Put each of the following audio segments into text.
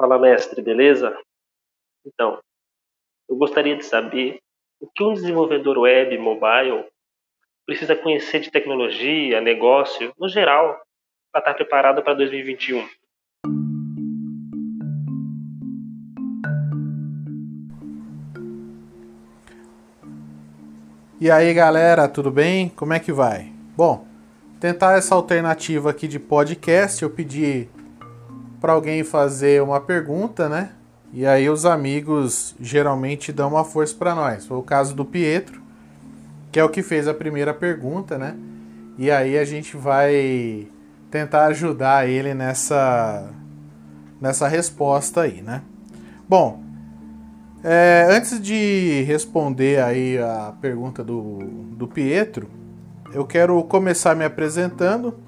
Fala, mestre, beleza? Então, eu gostaria de saber o que um desenvolvedor web mobile precisa conhecer de tecnologia, negócio, no geral, para estar preparado para 2021. E aí galera, tudo bem? Como é que vai? Bom, tentar essa alternativa aqui de podcast, eu pedi para alguém fazer uma pergunta, né? E aí os amigos geralmente dão uma força para nós. Foi o caso do Pietro, que é o que fez a primeira pergunta, né? E aí a gente vai tentar ajudar ele nessa nessa resposta aí, né? Bom, é, antes de responder aí a pergunta do, do Pietro, eu quero começar me apresentando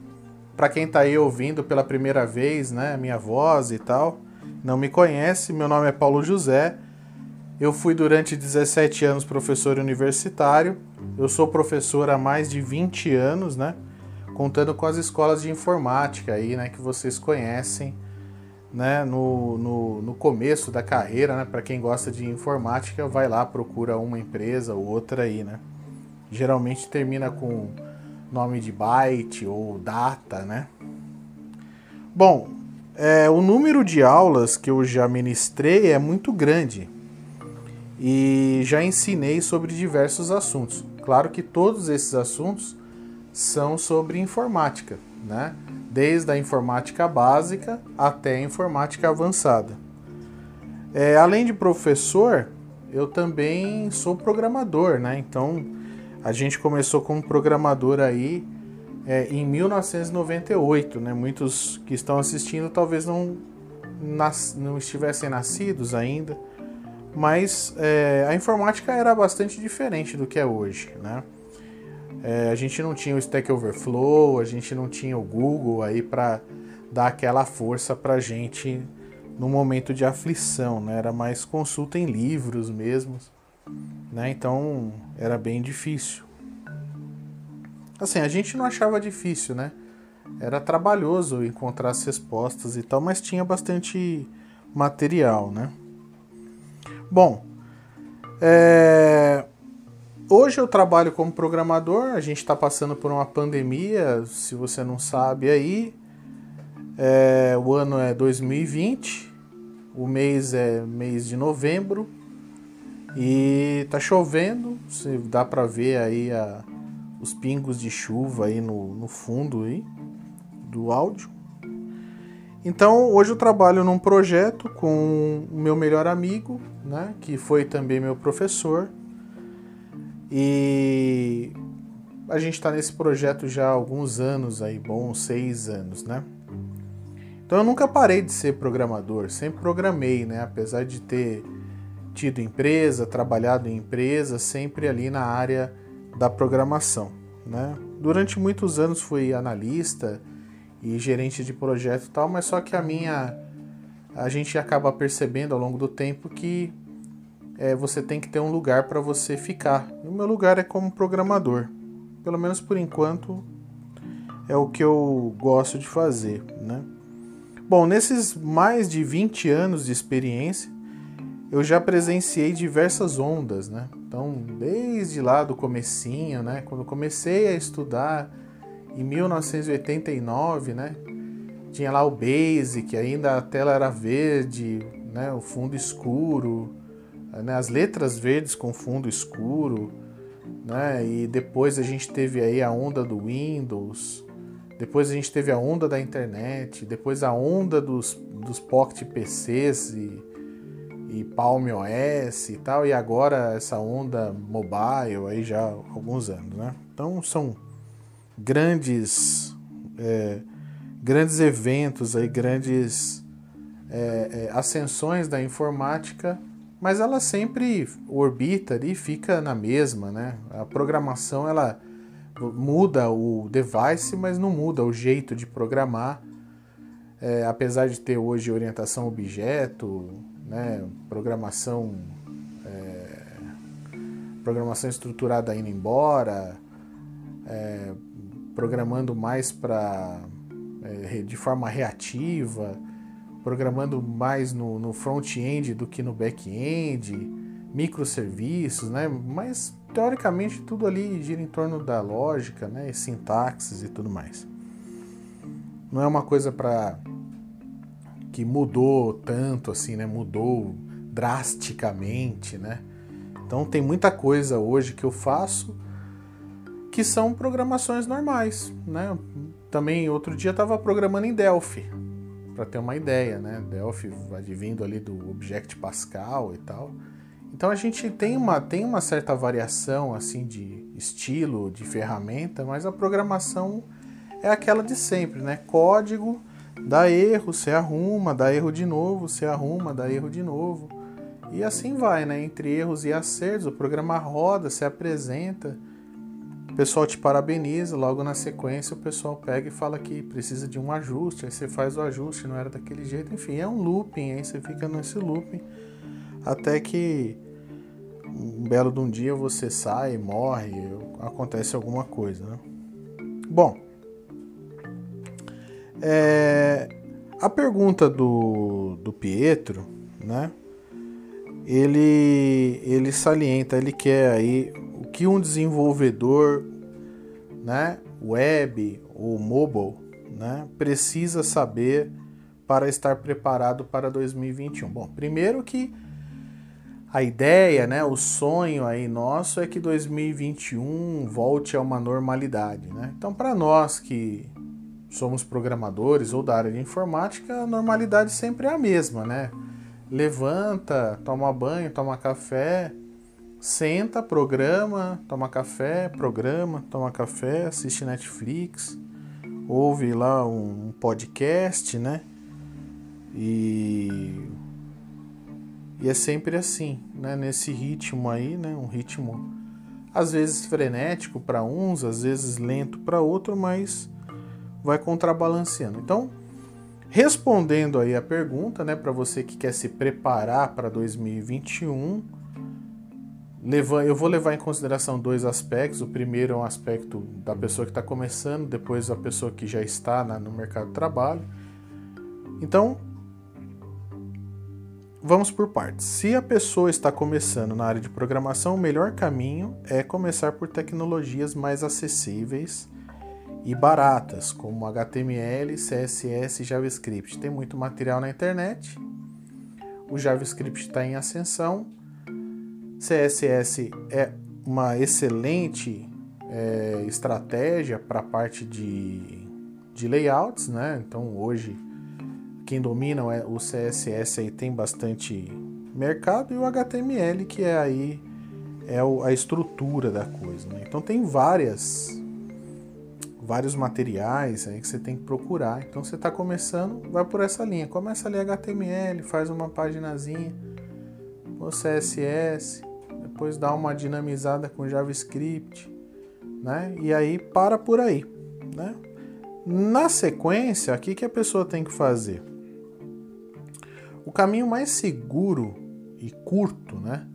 para quem está aí ouvindo pela primeira vez, né, minha voz e tal, não me conhece, meu nome é Paulo José. Eu fui durante 17 anos professor universitário. Eu sou professor há mais de 20 anos, né? Contando com as escolas de informática aí, né, que vocês conhecem, né, no, no, no começo da carreira, né? Para quem gosta de informática, vai lá, procura uma empresa ou outra aí, né? Geralmente termina com nome de byte ou data, né? Bom, é, o número de aulas que eu já ministrei é muito grande e já ensinei sobre diversos assuntos. Claro que todos esses assuntos são sobre informática, né? Desde a informática básica até a informática avançada. É, além de professor, eu também sou programador, né? Então a gente começou como programador aí é, em 1998, né? Muitos que estão assistindo talvez não, nas, não estivessem nascidos ainda, mas é, a informática era bastante diferente do que é hoje, né? É, a gente não tinha o Stack Overflow, a gente não tinha o Google aí para dar aquela força para gente no momento de aflição, né? Era mais consulta em livros mesmos né? Então era bem difícil. Assim, a gente não achava difícil, né? Era trabalhoso encontrar as respostas e tal, mas tinha bastante material, né? Bom, é... hoje eu trabalho como programador. A gente está passando por uma pandemia, se você não sabe aí. É... O ano é 2020, o mês é mês de novembro. E tá chovendo, você dá para ver aí a, os pingos de chuva aí no, no fundo aí do áudio. Então hoje eu trabalho num projeto com o meu melhor amigo, né, que foi também meu professor. E a gente está nesse projeto já há alguns anos aí, bons seis anos, né? Então eu nunca parei de ser programador, sempre programei, né? Apesar de ter tido empresa, trabalhado em empresa, sempre ali na área da programação. Né? Durante muitos anos fui analista e gerente de projeto e tal, mas só que a minha. A gente acaba percebendo ao longo do tempo que é, você tem que ter um lugar para você ficar. E o meu lugar é como programador. Pelo menos por enquanto é o que eu gosto de fazer. Né? Bom, nesses mais de 20 anos de experiência, eu já presenciei diversas ondas, né? Então, desde lá do comecinho, né, quando comecei a estudar em 1989, né, tinha lá o Basic, ainda a tela era verde, né, o fundo escuro, né, as letras verdes com fundo escuro, né, e depois a gente teve aí a onda do Windows, depois a gente teve a onda da internet, depois a onda dos, dos pocket PCs e e Palm OS e tal, e agora essa onda mobile aí já há alguns anos, né? Então são grandes é, grandes eventos aí, grandes é, é, ascensões da informática, mas ela sempre orbita e fica na mesma, né? A programação ela muda o device, mas não muda o jeito de programar. É, apesar de ter hoje orientação objeto, né? programação, é, programação estruturada indo embora, é, programando mais para é, de forma reativa. programando mais no, no front-end do que no back-end, microserviços, né? Mas teoricamente tudo ali gira em torno da lógica, né? E sintaxes e tudo mais. Não é uma coisa para que mudou tanto assim, né? Mudou drasticamente, né? Então tem muita coisa hoje que eu faço que são programações normais, né? Também outro dia estava programando em Delphi, para ter uma ideia, né? Delphi advindo ali do Object Pascal e tal. Então a gente tem uma, tem uma certa variação assim de estilo, de ferramenta, mas a programação é aquela de sempre, né? Código, dá erro, você arruma, dá erro de novo, você arruma, dá erro de novo. E assim vai, né? Entre erros e acertos, o programa roda, se apresenta, o pessoal te parabeniza, logo na sequência o pessoal pega e fala que precisa de um ajuste, aí você faz o ajuste, não era daquele jeito, enfim, é um looping, aí você fica nesse looping até que um belo de um dia você sai, morre, acontece alguma coisa. Né? Bom, é, a pergunta do, do Pietro, né? Ele, ele salienta, ele quer aí o que um desenvolvedor, né, web ou mobile, né, precisa saber para estar preparado para 2021. Bom, primeiro que a ideia, né, o sonho aí nosso é que 2021 volte a uma normalidade, né? Então, para nós que somos programadores ou da área de informática, a normalidade sempre é a mesma, né? Levanta, toma banho, toma café, senta, programa, toma café, programa, toma café, assiste Netflix, ouve lá um podcast, né? E e é sempre assim, né? Nesse ritmo aí, né? Um ritmo às vezes frenético para uns, às vezes lento para outro, mas vai contrabalanceando. Então, respondendo aí a pergunta, né, para você que quer se preparar para 2021, eu vou levar em consideração dois aspectos. O primeiro é um aspecto da pessoa que está começando, depois a pessoa que já está no mercado de trabalho. Então, Vamos por partes. Se a pessoa está começando na área de programação, o melhor caminho é começar por tecnologias mais acessíveis e baratas, como HTML, CSS e JavaScript. Tem muito material na internet. O JavaScript está em ascensão. CSS é uma excelente é, estratégia para a parte de, de layouts, né? Então hoje quem domina o CSS aí tem bastante mercado e o HTML que é aí é a estrutura da coisa. Né? Então tem várias vários materiais aí que você tem que procurar. Então você está começando, vai por essa linha. Começa ali HTML, faz uma paginazinha, o CSS, depois dá uma dinamizada com JavaScript, né? E aí para por aí, né? Na sequência, o que, que a pessoa tem que fazer? O caminho mais seguro e curto, né,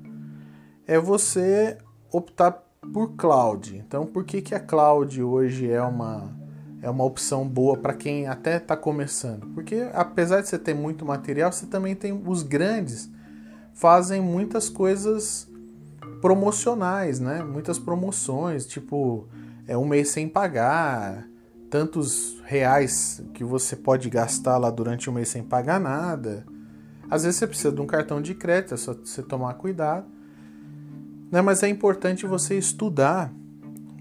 é você optar por cloud. Então, por que, que a cloud hoje é uma, é uma opção boa para quem até está começando? Porque apesar de você ter muito material, você também tem os grandes fazem muitas coisas promocionais, né? Muitas promoções, tipo é um mês sem pagar, tantos reais que você pode gastar lá durante um mês sem pagar nada. Às vezes você precisa de um cartão de crédito, é só você tomar cuidado. Né? Mas é importante você estudar,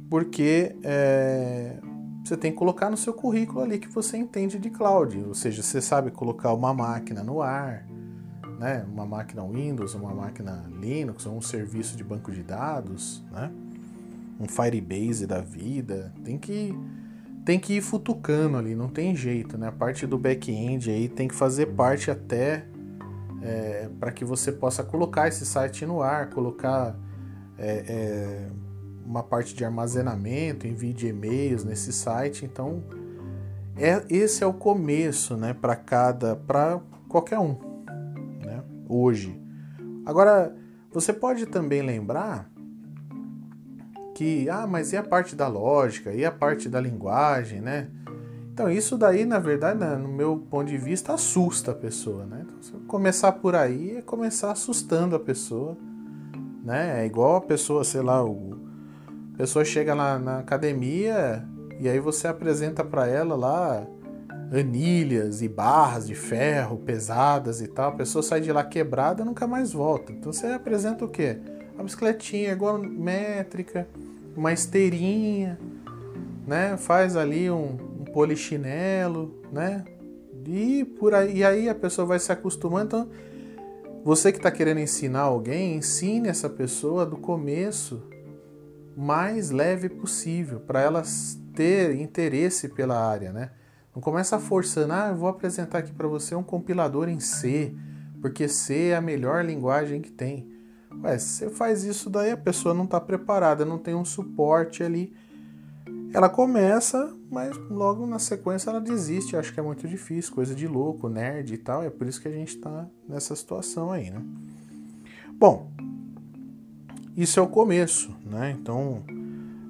porque é, você tem que colocar no seu currículo ali que você entende de cloud. Ou seja, você sabe colocar uma máquina no ar, né? uma máquina Windows, uma máquina Linux, ou um serviço de banco de dados, né? um Firebase da vida. Tem que tem que ir futucando ali, não tem jeito, né? A parte do back-end aí tem que fazer parte até é, para que você possa colocar esse site no ar, colocar é, é, uma parte de armazenamento, envio de e-mails nesse site. Então, é, esse é o começo, né, para cada, para qualquer um, né, hoje. Agora, você pode também lembrar que, ah, mas e a parte da lógica, e a parte da linguagem, né? Então isso daí, na verdade, né, no meu ponto de vista, assusta a pessoa, né? Então, começar por aí é começar assustando a pessoa, né? É igual a pessoa, sei lá, o a pessoa chega lá na academia e aí você apresenta para ela lá anilhas e barras de ferro pesadas e tal. A pessoa sai de lá quebrada e nunca mais volta. Então você apresenta o quê? Uma bicicletinha igual métrica, uma esteirinha, né? Faz ali um, um polichinelo, né? E por aí, e aí a pessoa vai se acostumando. Então, você que está querendo ensinar alguém, ensine essa pessoa do começo mais leve possível para elas ter interesse pela área, né? Não começa forçando, ah, eu vou apresentar aqui para você um compilador em C, porque C é a melhor linguagem que tem. Ué, se você faz isso daí, a pessoa não está preparada, não tem um suporte ali. Ela começa, mas logo na sequência ela desiste, acho que é muito difícil, coisa de louco, nerd e tal, é por isso que a gente está nessa situação aí, né? Bom, isso é o começo, né? Então,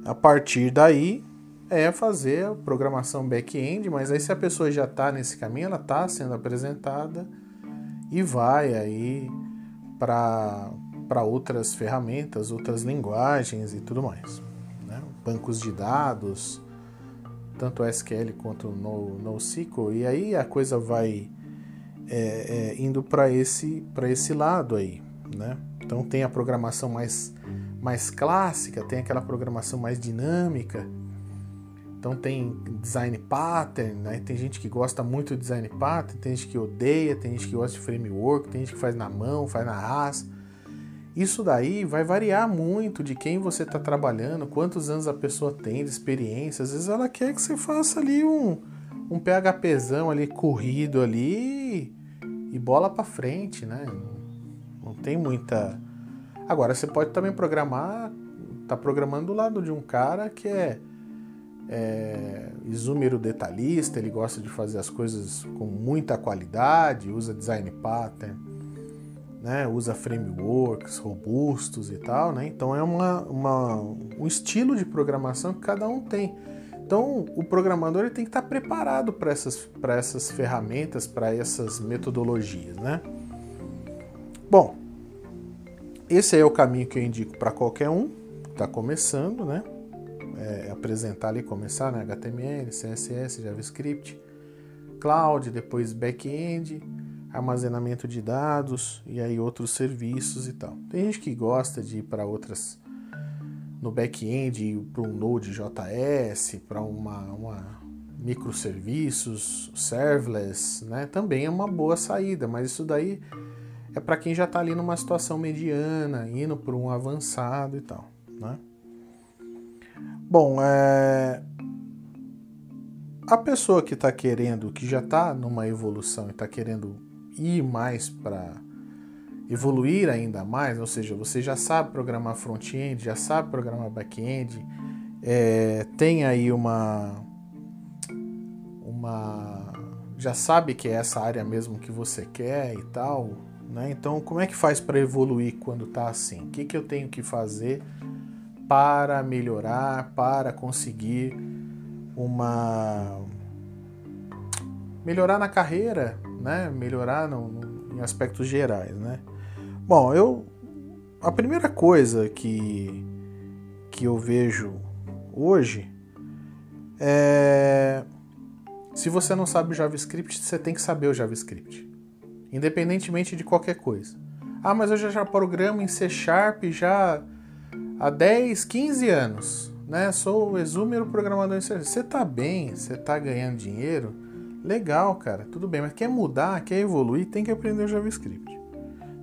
a partir daí, é fazer a programação back-end, mas aí se a pessoa já está nesse caminho, ela está sendo apresentada e vai aí para outras ferramentas, outras linguagens e tudo mais. Bancos de dados, tanto SQL quanto no, NoSQL, e aí a coisa vai é, é, indo para esse, esse lado aí. Né? Então tem a programação mais, mais clássica, tem aquela programação mais dinâmica, então tem design pattern, né? Tem gente que gosta muito de design pattern, tem gente que odeia, tem gente que gosta de framework, tem gente que faz na mão, faz na raça. Isso daí vai variar muito de quem você está trabalhando, quantos anos a pessoa tem de experiência. Às vezes ela quer que você faça ali um, um PHPzão ali corrido ali e bola para frente, né? Não tem muita. Agora você pode também programar, tá programando do lado de um cara que é é, detalhista, ele gosta de fazer as coisas com muita qualidade, usa design pattern, né, usa frameworks robustos e tal, né? Então é uma, uma, um estilo de programação que cada um tem. Então o programador ele tem que estar preparado para essas, essas ferramentas, para essas metodologias, né? Bom, esse é o caminho que eu indico para qualquer um que está começando, né? é, apresentar ali, começar, né? HTML, CSS, JavaScript, cloud, depois back-end, armazenamento de dados e aí outros serviços e tal. Tem gente que gosta de ir para outras no back-end, para um Node.js, para uma, uma microserviços, serverless, né? Também é uma boa saída, mas isso daí é para quem já está ali numa situação mediana, indo para um avançado e tal, né? Bom, é... a pessoa que está querendo, que já está numa evolução e está querendo ir mais para evoluir ainda mais, ou seja, você já sabe programar front-end, já sabe programar back-end, é... tem aí uma, uma, já sabe que é essa área mesmo que você quer e tal, né? Então, como é que faz para evoluir quando está assim? O que, que eu tenho que fazer? para melhorar, para conseguir uma melhorar na carreira, né? Melhorar no, no, em aspectos gerais, né? Bom, eu a primeira coisa que que eu vejo hoje é se você não sabe JavaScript, você tem que saber o JavaScript, independentemente de qualquer coisa. Ah, mas eu já, já programo em C Sharp, já há 10, 15 anos, né? Sou exúmero programador em serviço. Você tá bem, você tá ganhando dinheiro, legal, cara, tudo bem, mas quer mudar, quer evoluir, tem que aprender o JavaScript.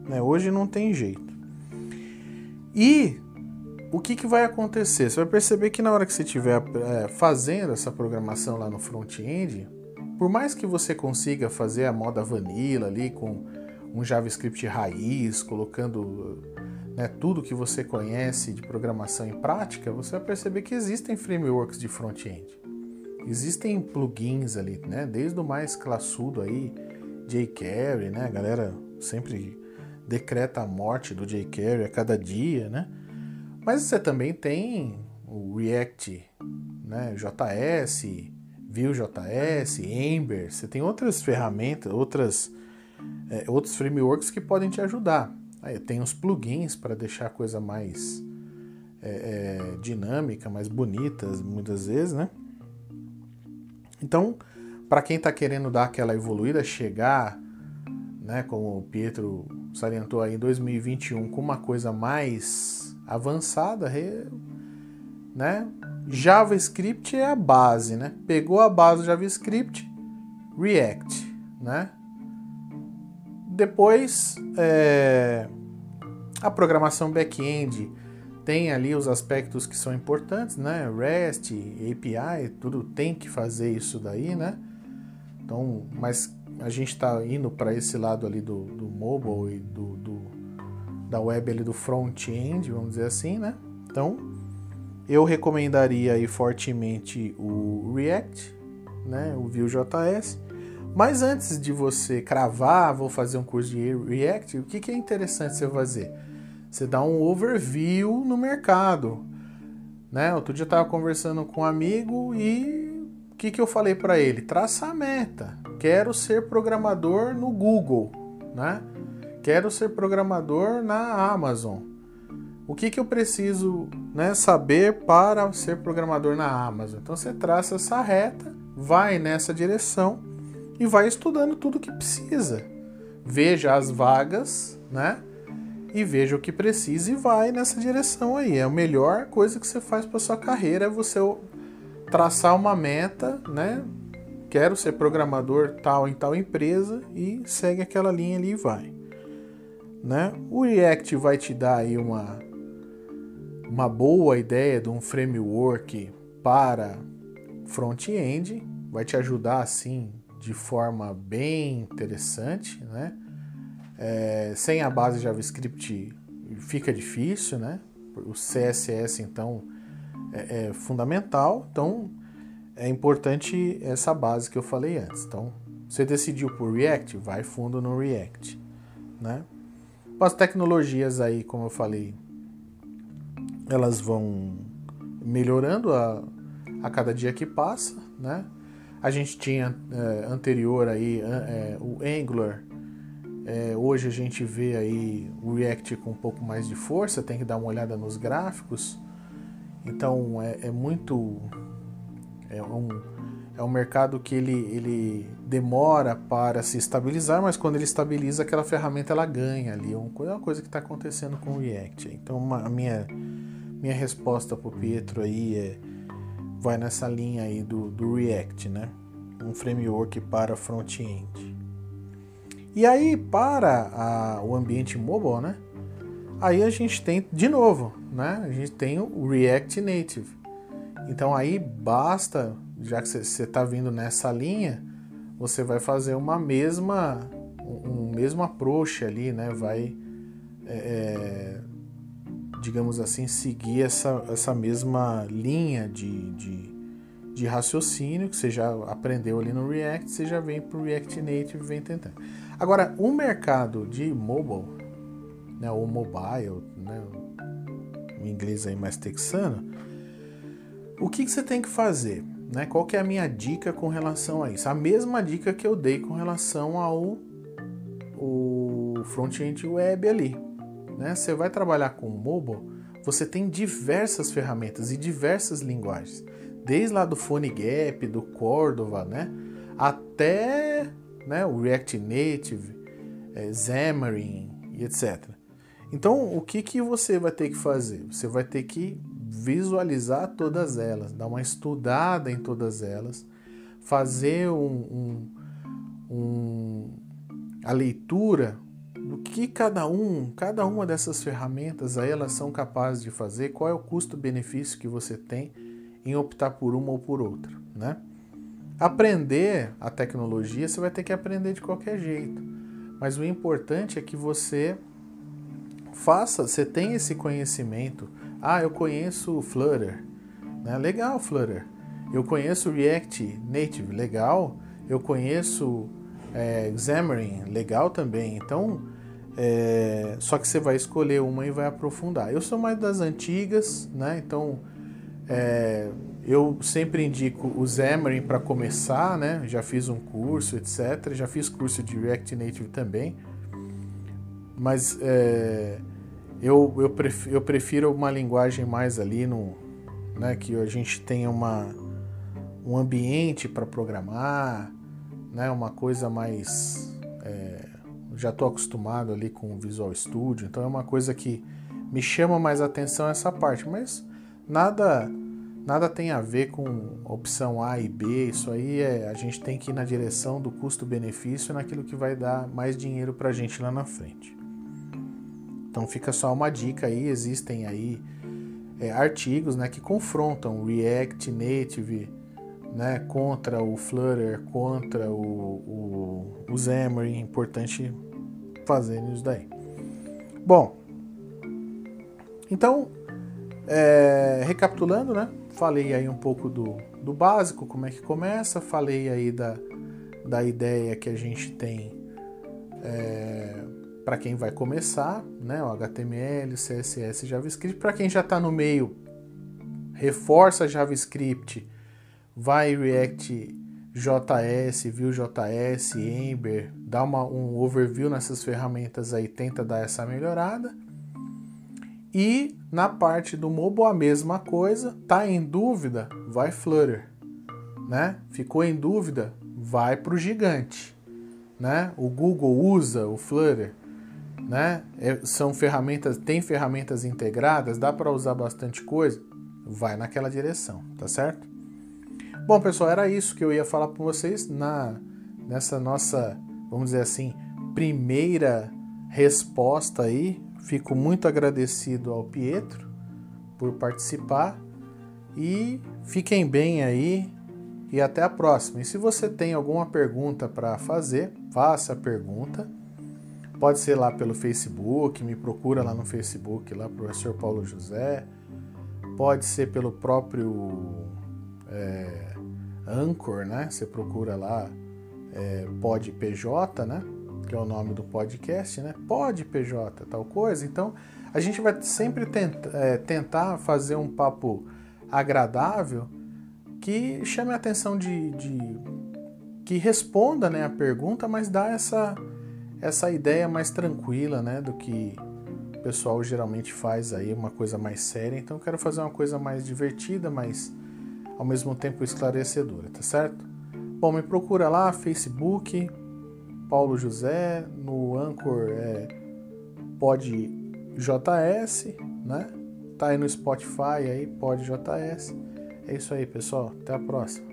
Né? Hoje não tem jeito. E o que, que vai acontecer? Você vai perceber que na hora que você estiver é, fazendo essa programação lá no front-end, por mais que você consiga fazer a moda vanilla ali com um JavaScript raiz, colocando né, tudo que você conhece de programação em prática, você vai perceber que existem frameworks de front-end. Existem plugins ali, né, desde o mais classudo aí, jQuery, né, a galera sempre decreta a morte do jQuery a cada dia, né? Mas você também tem o React, né, JS, Vue.js, Ember, você tem outras ferramentas, outras, é, outros frameworks que podem te ajudar. Aí tem os plugins para deixar a coisa mais é, é, dinâmica, mais bonita, muitas vezes, né? Então, para quem está querendo dar aquela evoluída, chegar, né, como o Pietro salientou aí, em 2021 com uma coisa mais avançada, né? JavaScript é a base, né? Pegou a base do JavaScript, React, né? Depois, é, a programação back-end tem ali os aspectos que são importantes, né? REST, API, tudo tem que fazer isso daí, né? Então, mas a gente está indo para esse lado ali do, do mobile e do, do, da web ali do front-end, vamos dizer assim, né? Então, eu recomendaria aí fortemente o React, né? O Vue.js. Mas antes de você cravar, vou fazer um curso de React, o que, que é interessante você fazer? Você dá um overview no mercado. Né? Outro dia eu estava conversando com um amigo e o que, que eu falei para ele? Traça a meta. Quero ser programador no Google. Né? Quero ser programador na Amazon. O que, que eu preciso né, saber para ser programador na Amazon? Então você traça essa reta, vai nessa direção e vai estudando tudo que precisa. Veja as vagas, né? E veja o que precisa e vai nessa direção aí. É a melhor coisa que você faz para sua carreira é você traçar uma meta, né? Quero ser programador tal em tal empresa e segue aquela linha ali e vai. Né? O React vai te dar aí uma, uma boa ideia de um framework para front-end, vai te ajudar assim de forma bem interessante, né? É, sem a base JavaScript fica difícil, né? O CSS então é, é, fundamental, então é importante essa base que eu falei antes. Então, você decidiu por React, vai fundo no React, né? As tecnologias aí, como eu falei, elas vão melhorando a, a cada dia que passa, né? A gente tinha é, anterior aí é, o Angular é, hoje a gente vê aí o React com um pouco mais de força, tem que dar uma olhada nos gráficos. Então é, é muito. É um, é um mercado que ele, ele demora para se estabilizar, mas quando ele estabiliza, aquela ferramenta ela ganha ali. É uma coisa que está acontecendo com o React. Então uma, a minha, minha resposta para o Pietro aí é, vai nessa linha aí do, do React, né? Um framework para front-end. E aí, para a, o ambiente mobile, né? Aí a gente tem, de novo, né? A gente tem o React Native. Então aí basta, já que você está vindo nessa linha, você vai fazer uma mesma, um, um mesmo approach ali, né? Vai, é, é, digamos assim, seguir essa, essa mesma linha de, de, de raciocínio que você já aprendeu ali no React, você já vem para o React Native e vem tentando. Agora, o mercado de mobile, né, ou mobile, né, o inglês aí mais texano, o que, que você tem que fazer? Né? Qual que é a minha dica com relação a isso? A mesma dica que eu dei com relação ao front-end web ali. Né? Você vai trabalhar com mobile, você tem diversas ferramentas e diversas linguagens. Desde lá do PhoneGap, do Cordova, né? até né? o React Native, é, Xamarin e etc. Então, o que, que você vai ter que fazer? Você vai ter que visualizar todas elas, dar uma estudada em todas elas, fazer um, um, um, a leitura do que cada um, cada uma dessas ferramentas aí elas são capazes de fazer, qual é o custo-benefício que você tem em optar por uma ou por outra, né? Aprender a tecnologia você vai ter que aprender de qualquer jeito. Mas o importante é que você faça, você tenha esse conhecimento. Ah, eu conheço Flutter. Né? Legal, Flutter. Eu conheço React Native. Legal. Eu conheço é, Xamarin. Legal também. Então, é, só que você vai escolher uma e vai aprofundar. Eu sou mais das antigas, né? Então, é, eu sempre indico o Xamarin para começar, né? Já fiz um curso, etc. Já fiz curso de React Native também. Mas é, eu, eu, prefiro, eu prefiro uma linguagem mais ali no, né, que a gente tenha uma, um ambiente para programar, né, uma coisa mais. É, já estou acostumado ali com o Visual Studio, então é uma coisa que me chama mais atenção essa parte, mas nada nada tem a ver com opção A e B, isso aí é a gente tem que ir na direção do custo-benefício naquilo que vai dar mais dinheiro para a gente lá na frente. Então fica só uma dica aí, existem aí é, artigos né, que confrontam React Native né, contra o Flutter, contra o, o, o Xamarin, importante fazer isso daí. Bom, então, é, recapitulando, né, falei aí um pouco do, do básico, como é que começa, falei aí da, da ideia que a gente tem é, para quem vai começar, né, o HTML, CSS, JavaScript. Para quem já está no meio, reforça JavaScript, vai React JS, Vue.js, Ember, dá uma, um overview nessas ferramentas aí, tenta dar essa melhorada. E na parte do mobile a mesma coisa, tá em dúvida, vai Flutter, né? Ficou em dúvida, vai para o gigante, né? O Google usa o Flutter, né? É, são ferramentas, tem ferramentas integradas, dá para usar bastante coisa, vai naquela direção, tá certo? Bom, pessoal, era isso que eu ia falar para vocês na nessa nossa, vamos dizer assim, primeira resposta aí. Fico muito agradecido ao Pietro por participar e fiquem bem aí e até a próxima. E se você tem alguma pergunta para fazer, faça a pergunta Pode ser lá pelo Facebook, me procura lá no Facebook, lá professor Paulo José. Pode ser pelo próprio é, Anchor, né? Você procura lá é, PodPJ, né? Que é o nome do podcast, né? PodPJ, tal coisa. Então, a gente vai sempre tenta, é, tentar fazer um papo agradável que chame a atenção de, de que responda né, a pergunta, mas dá essa essa ideia mais tranquila, né, do que o pessoal geralmente faz aí, uma coisa mais séria. Então eu quero fazer uma coisa mais divertida, mas ao mesmo tempo esclarecedora, tá certo? Bom, me procura lá, Facebook, Paulo José, no Anchor é PodJS, né? Tá aí no Spotify aí, PodJS. É isso aí, pessoal. Até a próxima.